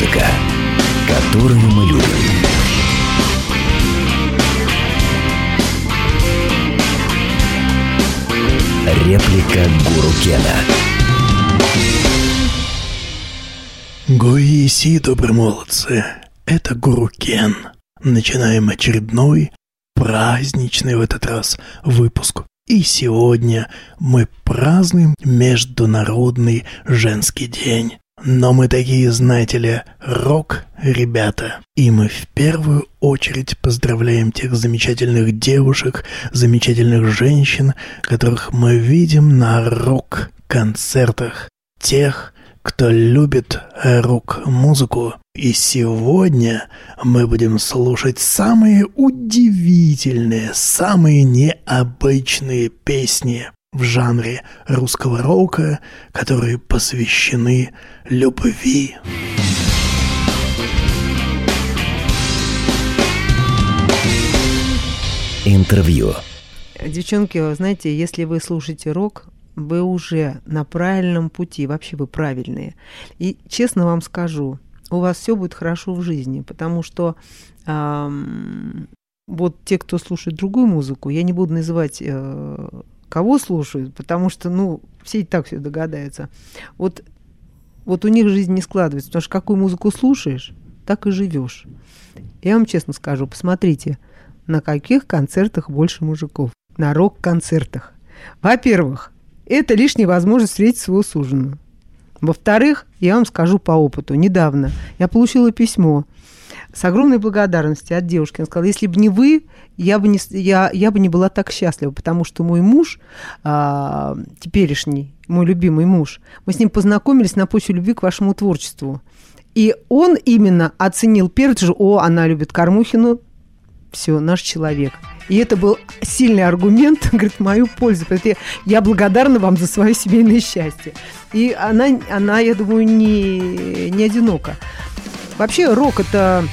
Музыка, которую мы любим. Реплика Гуру Кена. Гоиси, добрые молодцы, это Гуру Кен. Начинаем очередной праздничный в этот раз выпуск. И сегодня мы празднуем Международный женский день. Но мы такие, знаете ли, рок-ребята. И мы в первую очередь поздравляем тех замечательных девушек, замечательных женщин, которых мы видим на рок-концертах. Тех, кто любит рок-музыку. И сегодня мы будем слушать самые удивительные, самые необычные песни в жанре русского рока, которые посвящены любви. Интервью. Девчонки, знаете, если вы слушаете рок, вы уже на правильном пути, вообще вы правильные. И честно вам скажу, у вас все будет хорошо в жизни, потому что эм, вот те, кто слушает другую музыку, я не буду называть э, кого слушают, потому что, ну, все и так все догадаются. Вот, вот у них жизнь не складывается, потому что какую музыку слушаешь, так и живешь. Я вам честно скажу, посмотрите, на каких концертах больше мужиков. На рок-концертах. Во-первых, это лишняя возможность встретить своего суженого. Во-вторых, я вам скажу по опыту. Недавно я получила письмо с огромной благодарностью от девушки. Она сказала, если бы не вы, я бы не, я, я бы не была так счастлива, потому что мой муж, а, теперешний, мой любимый муж, мы с ним познакомились на почве любви к вашему творчеству. И он именно оценил первый же, о, она любит Кормухину, все, наш человек. И это был сильный аргумент, говорит, мою пользу. Я, я благодарна вам за свое семейное счастье. И она, она я думаю, не, не одинока. Вообще рок – это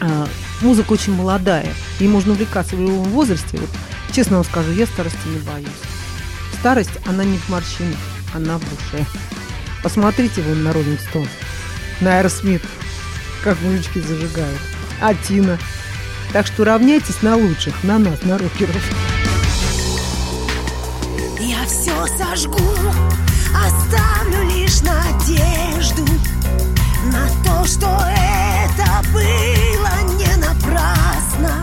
э, музыка очень молодая. И можно увлекаться в любом возрасте. Вот, честно вам скажу, я старости не боюсь. Старость, она не в морщинах, она в душе. Посмотрите вы на Rolling Stone, на Аэросмит, как мужички зажигают. А Тина. Так что равняйтесь на лучших, на нас, на рокеров. Я все сожгу, оставлю лишь надежду на то, что это было не напрасно.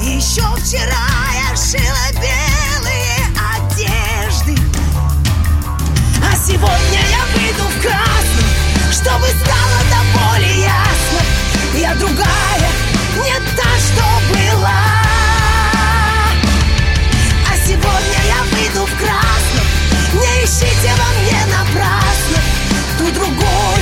Еще вчера я шила белые одежды, а сегодня я выйду в красный, чтобы стало до боли ясно. Я другая, не та, что была. А сегодня я выйду в красном, не ищите во мне напрасно ту другую,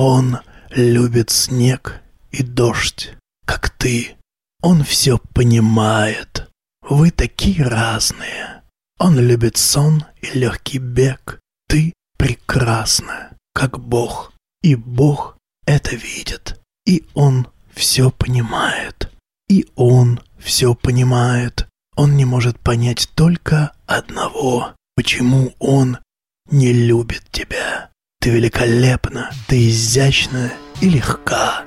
Он любит снег и дождь, как ты. Он все понимает. Вы такие разные. Он любит сон и легкий бег. Ты прекрасна, как Бог. И Бог это видит. И Он все понимает. И Он все понимает. Он не может понять только одного. Почему Он не любит тебя? Ты великолепна, ты изящна и легка.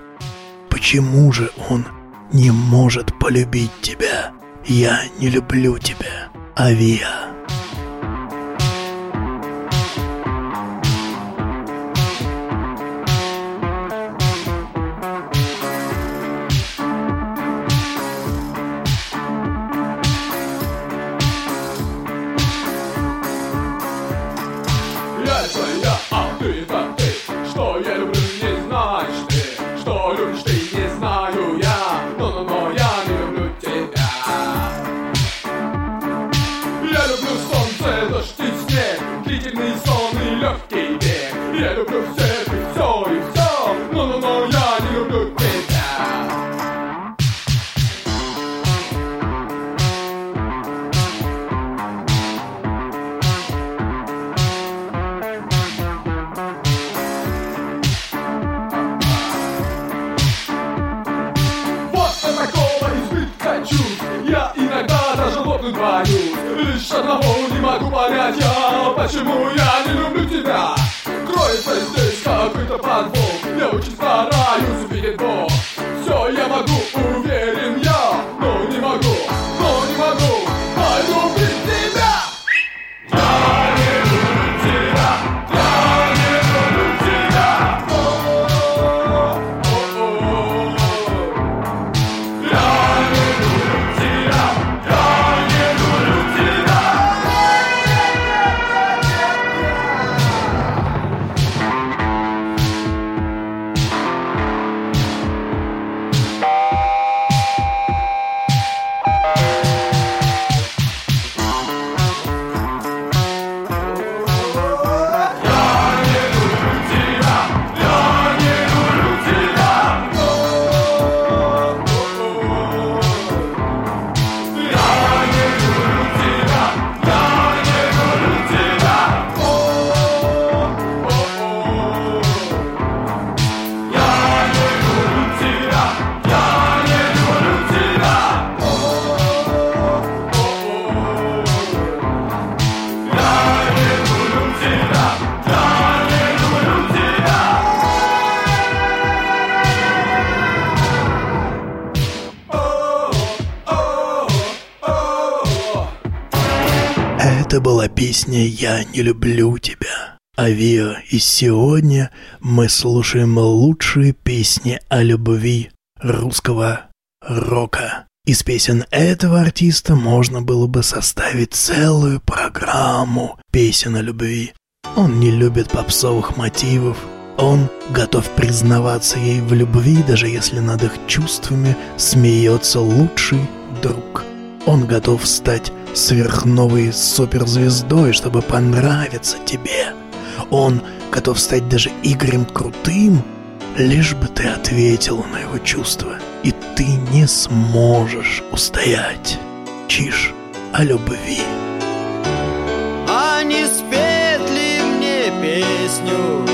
Почему же Он не может полюбить тебя? Я не люблю тебя, Авиа. Бег Я люблю песня «Я не люблю тебя». Авиа, и сегодня мы слушаем лучшие песни о любви русского рока. Из песен этого артиста можно было бы составить целую программу песен о любви. Он не любит попсовых мотивов, он готов признаваться ей в любви, даже если над их чувствами смеется лучший друг. Он готов стать сверхновой суперзвездой, чтобы понравиться тебе. Он готов стать даже Игорем Крутым, лишь бы ты ответил на его чувства, и ты не сможешь устоять. Чиж о любви. А не спеть ли мне песню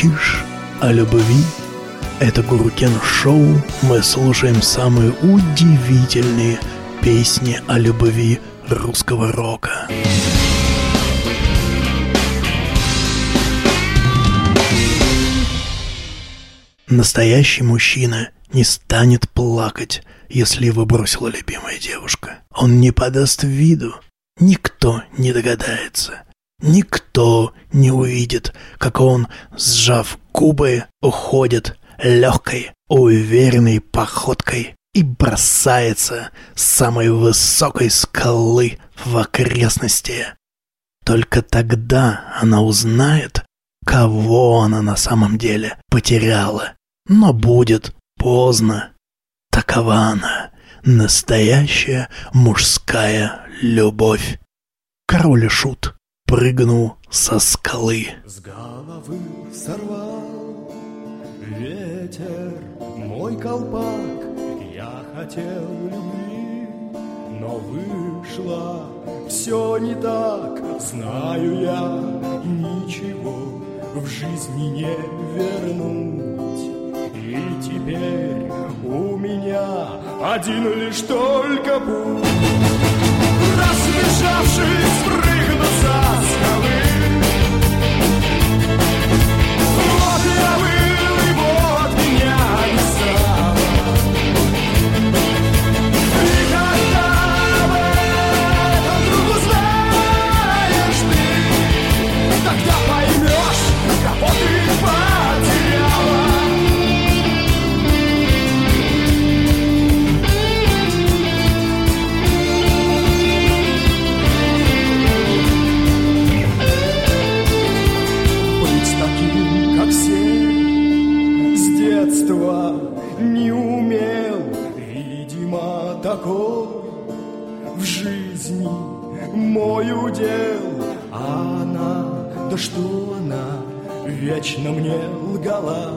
Чиж о любви. Это Гурукен Шоу. Мы слушаем самые удивительные песни о любви русского рока. Настоящий мужчина не станет плакать, если его бросила любимая девушка. Он не подаст виду. Никто не догадается. Никто не увидит, как он, сжав губы, уходит легкой, уверенной походкой и бросается с самой высокой скалы в окрестности. Только тогда она узнает, кого она на самом деле потеряла. Но будет поздно. Такова она, настоящая мужская любовь. Король шут прыгнул со скалы. С головы сорвал ветер мой колпак. Я хотел любви, но вышло все не так. Знаю я, ничего в жизни не вернуть. И теперь у меня один лишь только путь. Разбежавшись, прыгну Вечно мне лгала.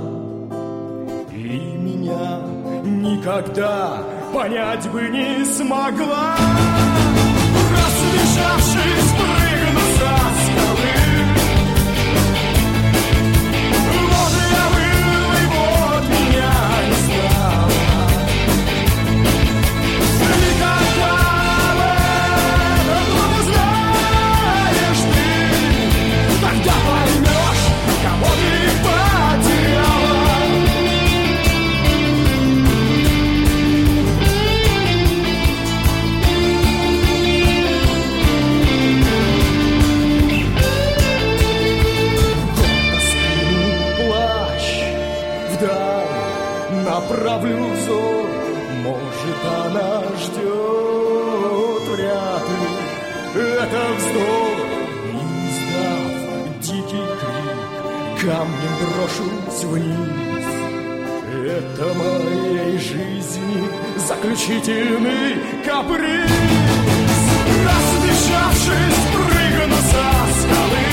И меня никогда понять бы не смогла. Разбежавшись, камнем брошусь вниз. Это моей жизни заключительный каприз. Разбежавшись, прыгну со скалы.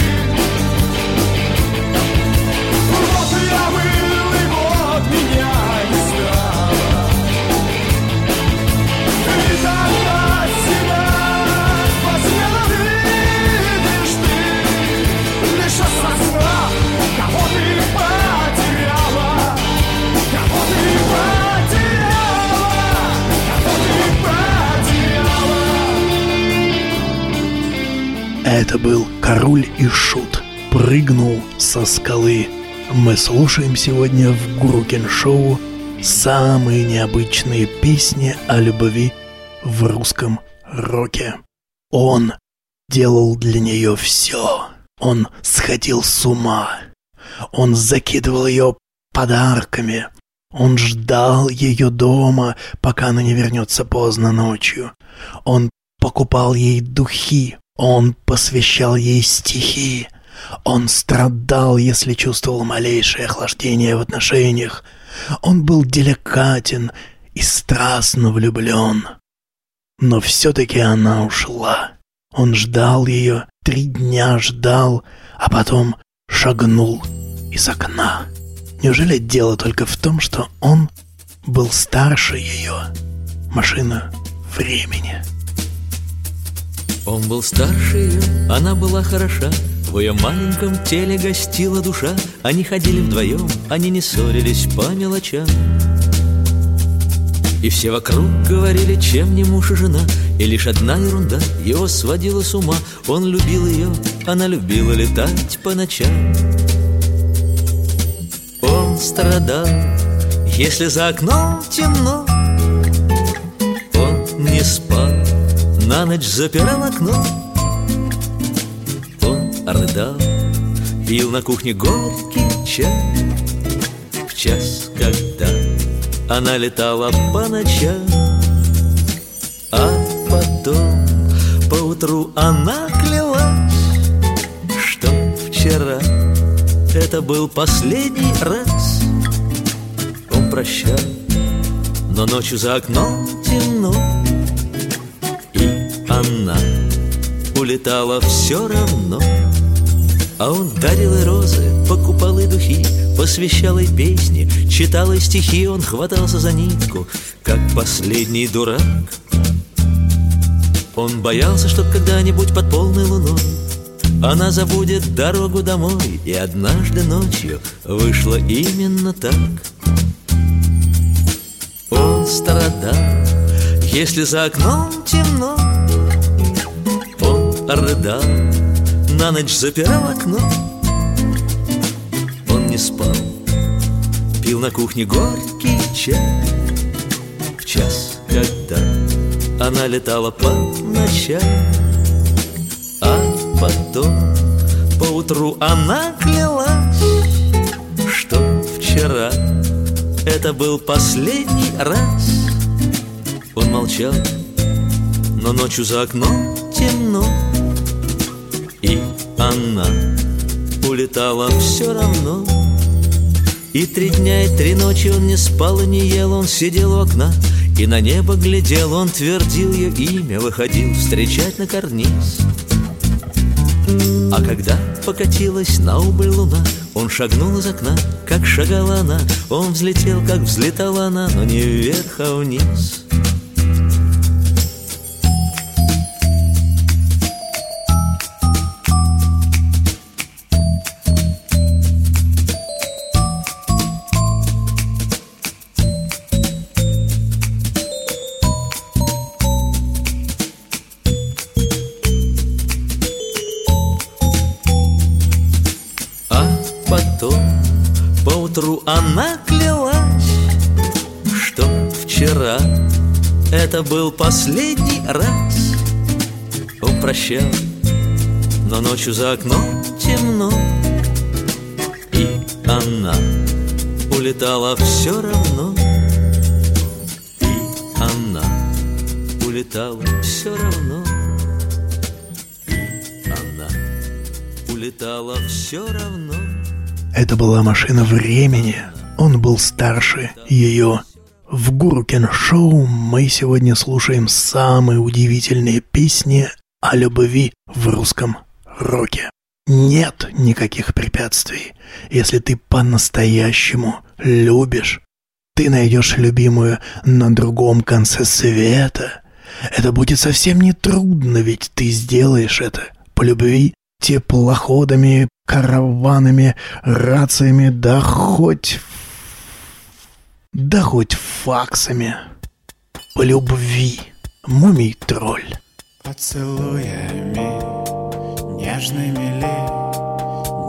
Это был король и шут. Прыгнул со скалы. Мы слушаем сегодня в Гурукин Шоу самые необычные песни о любви в русском роке. Он делал для нее все. Он сходил с ума. Он закидывал ее подарками. Он ждал ее дома, пока она не вернется поздно ночью. Он покупал ей духи. Он посвящал ей стихи. Он страдал, если чувствовал малейшее охлаждение в отношениях. Он был деликатен и страстно влюблен. Но все-таки она ушла. Он ждал ее, три дня ждал, а потом шагнул из окна. Неужели дело только в том, что он был старше ее? Машина времени. Он был старше ее, она была хороша, В ее маленьком теле гостила душа. Они ходили вдвоем, они не ссорились по мелочам. И все вокруг говорили, чем не муж и жена. И лишь одна ерунда его сводила с ума. Он любил ее, она любила летать по ночам. Он страдал, если за окном темно Он не спал, на ночь запирал окно. Он рыдал, пил на кухне горький чай. В час, когда она летала по ночам А потом поутру она клялась Что вчера это был последний раз. Он прощал, но ночью за окном темно она улетала все равно а он дарил ей розы, покупал ей духи, посвящал ей песни, читал ей стихи, он хватался за нитку, как последний дурак. Он боялся, что когда-нибудь под полной луной она забудет дорогу домой, и однажды ночью вышло именно так. Он страдал, если за окном темно, он рыдал, на ночь запирал окно. Он не спал Пил на кухне горький чай. В час, когда она летала по ночам А потом поутру она клялась Что вчера это был последний раз. Он молчал, но ночью за окном темно она улетала все равно. И три дня и три ночи он не спал и не ел Он сидел у окна и на небо глядел Он твердил ее имя, выходил встречать на карниз. А когда покатилась на убыль луна Он шагнул из окна, как шагала она Он взлетел, как взлетала она Но не вверх, а вниз это был последний раз Он прощал, но ночью за окном темно И она улетала все равно И она улетала все равно И она улетала все равно Это была машина времени. Он был старше ее. В Гурукин Шоу мы сегодня слушаем самые удивительные песни о любви в русском роке. Нет никаких препятствий. Если ты по-настоящему любишь, ты найдешь любимую на другом конце света. Это будет совсем не трудно, ведь ты сделаешь это по любви теплоходами, караванами, рациями, да хоть... да хоть факсами. По любви. Мумий-тролль. Поцелуями нежными ли,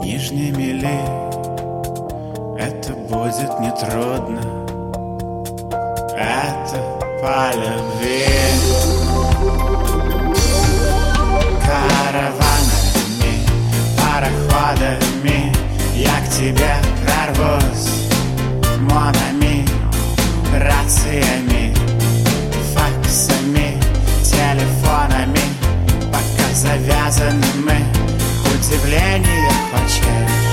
нижними ли Это будет нетрудно Это по любви Караванами, пароходами Я к тебе прорвусь Монами, рациями Факсами, телефонами. Пока завязаны мы Удивление хочешь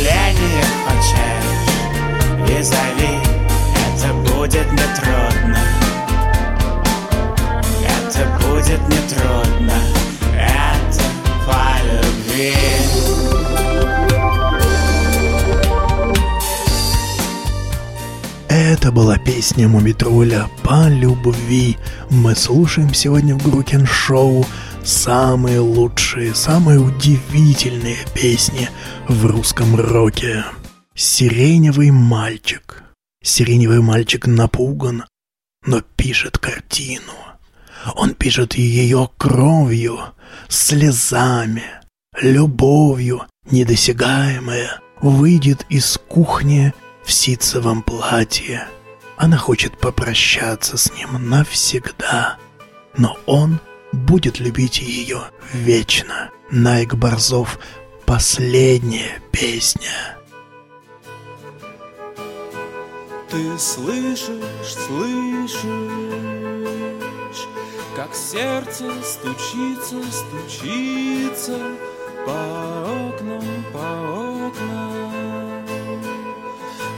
Удивление хочешь И зови. Это будет нетрудно. Это будет нетрудно. Это по любви. Это была песня Мумитруля «По любви». Мы слушаем сегодня в Грукин Шоу самые лучшие, самые удивительные песни в русском роке. «Сиреневый мальчик». Сиреневый мальчик напуган, но пишет картину. Он пишет ее кровью, слезами, любовью, недосягаемая, выйдет из кухни в ситцевом платье. Она хочет попрощаться с ним навсегда, но он будет любить ее вечно. Найк Борзов «Последняя песня». Ты слышишь, слышишь, как сердце стучится, стучится по окнам, по окнам,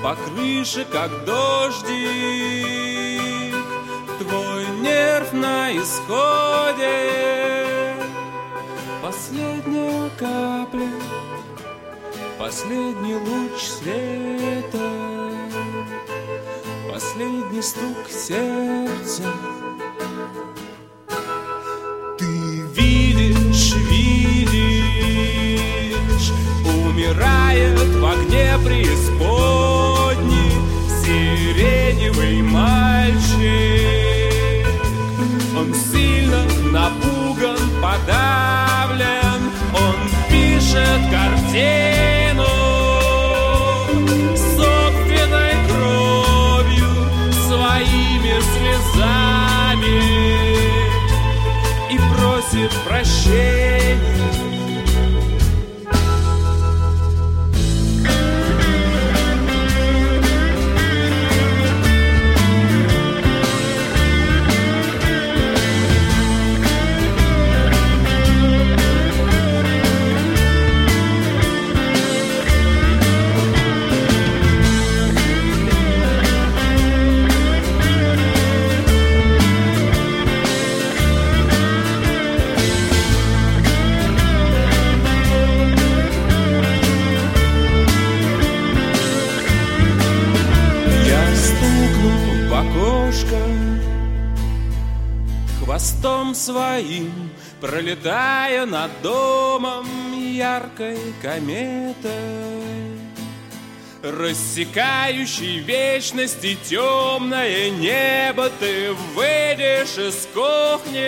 по крыше, как дождик, твой нерв на исходе. Последняя капля, последний луч света. Последний стук сердца Ты видишь, видишь Умирает в огне преисподней Сиреневый мальчик пишет картину собственной кровью, своими слезами и просит прощения. Своим Пролетая над домом яркой кометой Рассекающий вечности темное небо Ты выйдешь из кухни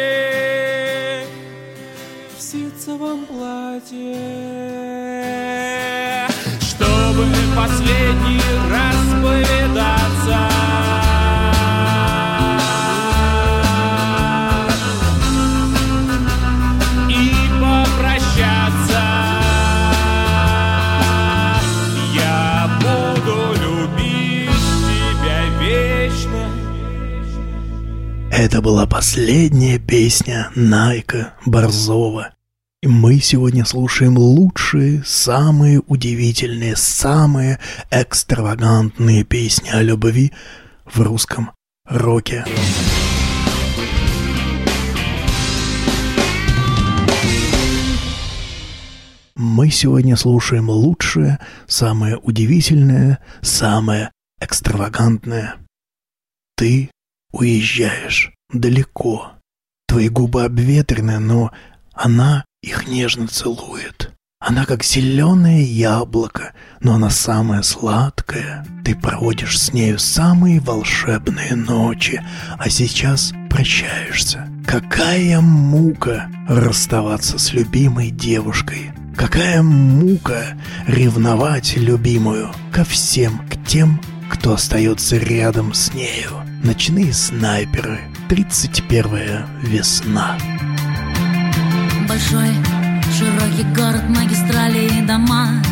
В ситцевом платье. Чтобы последний раз повидаться Это была последняя песня Найка Борзова. И мы сегодня слушаем лучшие, самые удивительные, самые экстравагантные песни о любви в русском роке. Мы сегодня слушаем лучшее, самое удивительное, самое экстравагантное. Ты уезжаешь далеко. Твои губы обветрены, но она их нежно целует. Она как зеленое яблоко, но она самая сладкая. Ты проводишь с нею самые волшебные ночи, а сейчас прощаешься. Какая мука расставаться с любимой девушкой. Какая мука ревновать любимую ко всем, к тем, кто остается рядом с нею. Ночные снайперы. 31 весна. Большой, широкий город, магистрали и дома.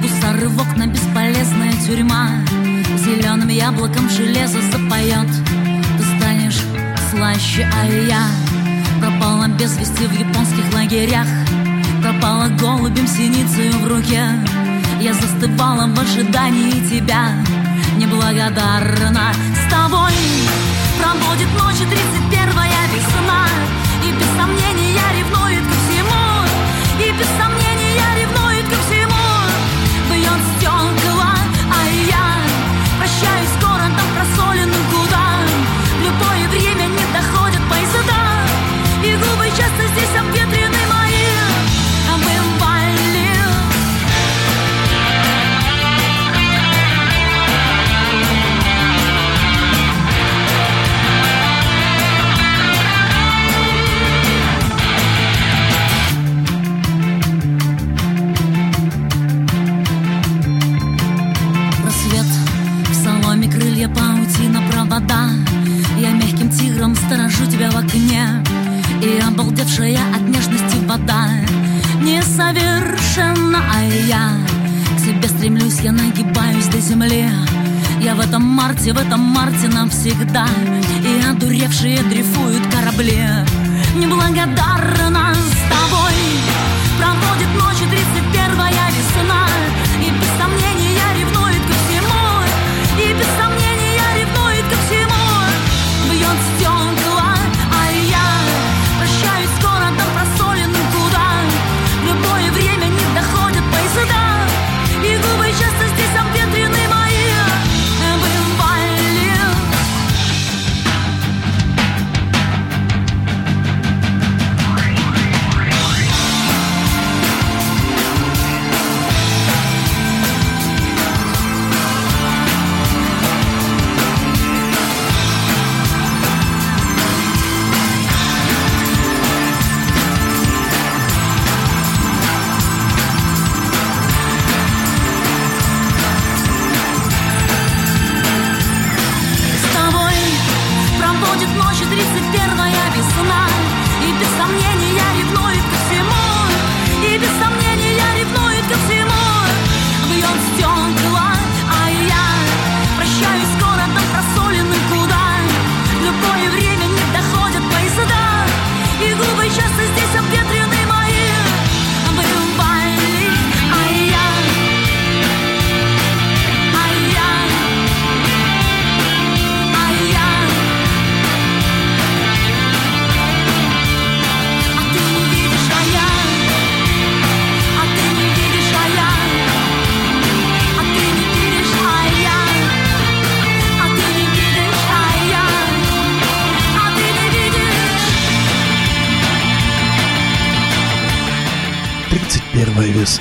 Гусары в окна, бесполезная тюрьма. Зеленым яблоком железо запоет Ты станешь слаще, а я Пропала без вести в японских лагерях. Пропала голубем синицей в руке. Я застывала в ожидании тебя. Неблагодарна тобой. Пробудет ночи 31-я весна. И без сомнения ревнует ко сторожу тебя в окне. И обалдевшая от нежности вода. Несовершенна, а я К себе стремлюсь, я нагибаюсь до земли. Я в этом марте, в этом марте навсегда. И одуревшие дрейфуют корабли. Неблагодарна с тобой. Проводит ночи 31-я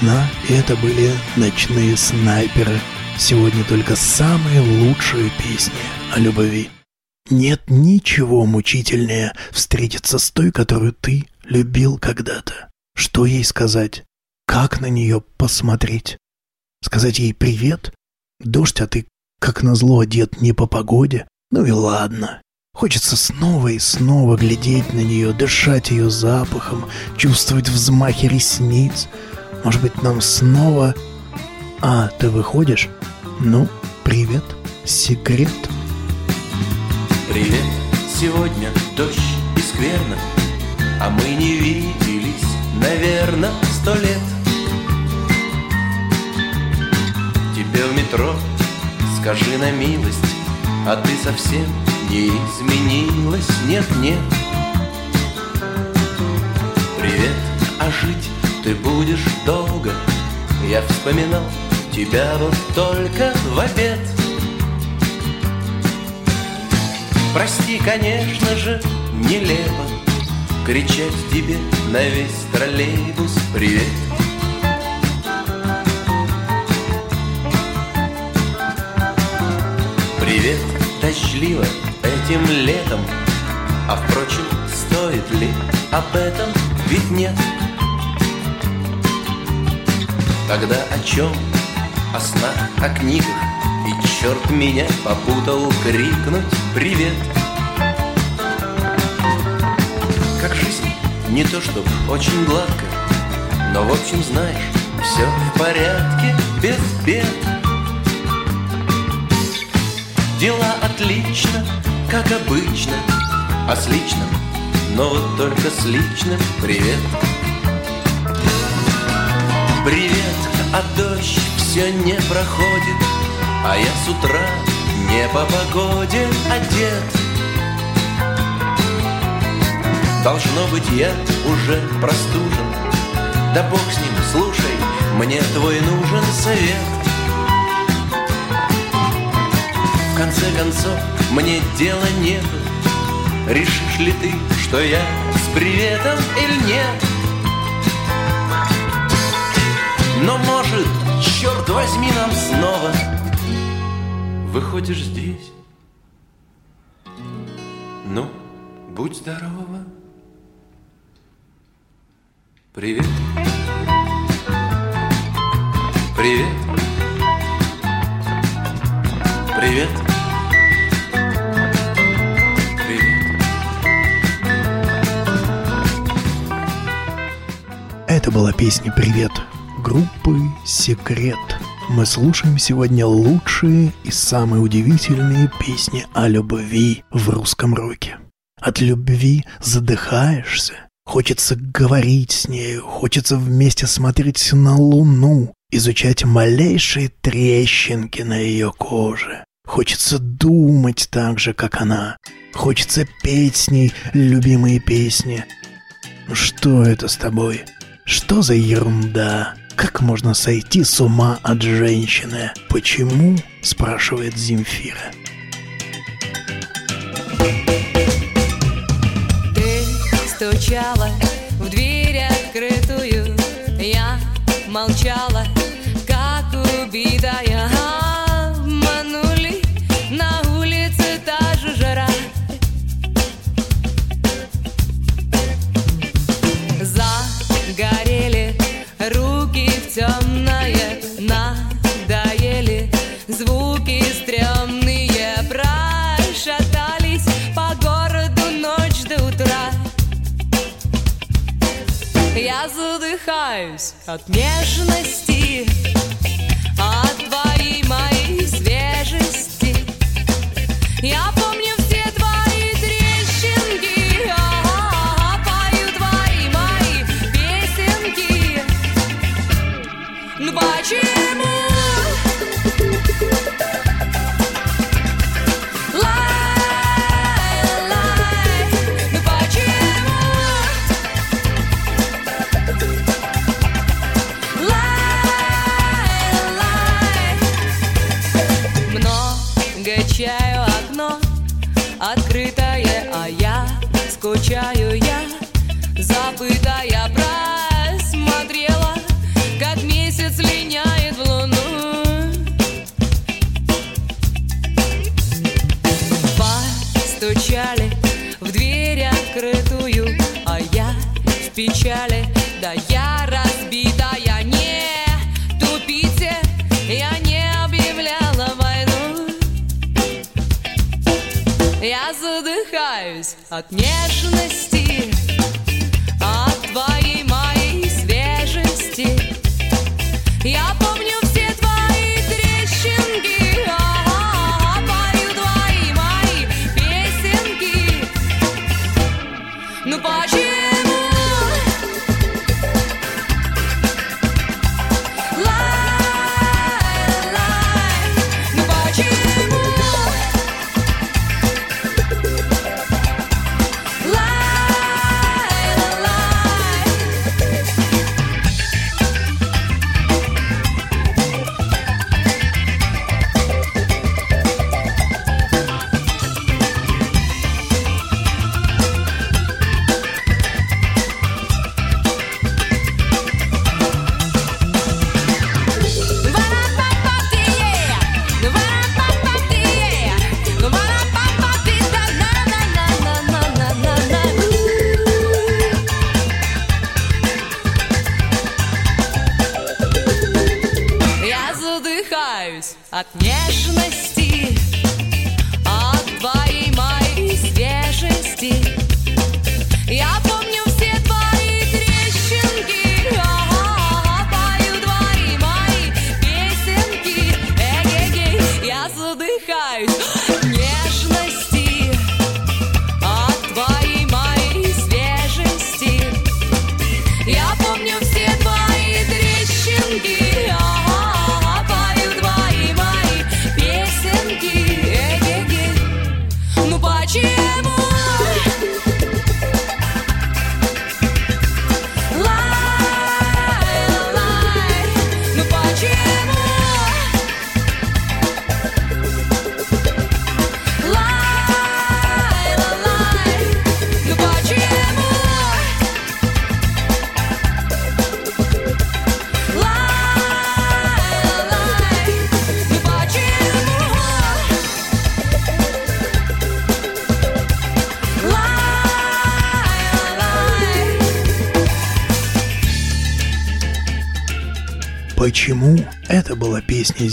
31 весна, и это были ночные снайперы. Сегодня только самые лучшие песни о любви. Нет ничего мучительнее встретиться с той, которую ты любил когда-то. Что ей сказать? Как на нее посмотреть? Сказать ей привет? Дождь, а ты, как назло, одет не по погоде? Ну и ладно. Хочется снова и снова глядеть на нее, дышать ее запахом, чувствовать взмахи ресниц. Может быть, нам снова... А, ты выходишь? Ну, привет, секрет. Привет, сегодня дождь и скверно А мы не виделись, наверное, сто лет Тебе в метро скажи на милость А ты совсем не изменилась, нет-нет Привет, а жить ты будешь долго. Я вспоминал тебя вот только в обед. Прости, конечно же, нелепо Кричать тебе на весь троллейбус Привет Привет, дождливо этим летом. А впрочем, стоит ли об этом? Ведь нет Тогда о чем? О снах, о книгах И черт меня попутал крикнуть «Привет!» Как жизнь, не то чтоб очень гладко Но в общем знаешь, все в порядке, без бед Дела отлично, как обычно А с личным, но вот только с личным Привет Привет, а дождь все не проходит А я с утра не по погоде одет. Должно быть, я уже простужен. Да бог с ним, слушай, мне твой нужен совет. В конце концов, мне дела нету. Решишь ли ты, что я с приветом или нет? Но может, черт возьми, нам снова Выходишь здесь. Ну, будь здорова. Привет. Привет. Привет. Это была песня «Привет» группы «Секрет». Мы слушаем сегодня лучшие и самые удивительные песни о любви в русском роке. От любви задыхаешься, хочется говорить с нею, хочется вместе смотреть на луну, изучать малейшие трещинки на ее коже. Хочется думать так же, как она. Хочется петь с ней любимые песни. Что это с тобой? Что за ерунда? Как можно сойти с ума от женщины? Почему? спрашивает Земфира. Ты стучала в дверь открытую, я молчала, задыхаюсь от нежности, от твоей моей свежести. Я помню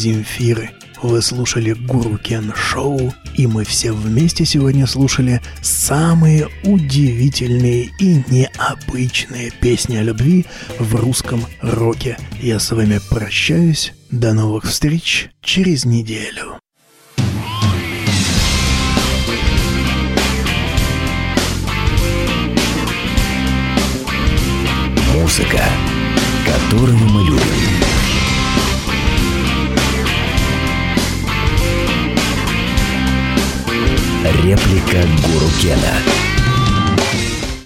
Земфиры. Вы слушали Гуру Кен Шоу, и мы все вместе сегодня слушали самые удивительные и необычные песни о любви в русском роке. Я с вами прощаюсь. До новых встреч через неделю. Музыка, которую мы любим. Реплика Гуру Кена.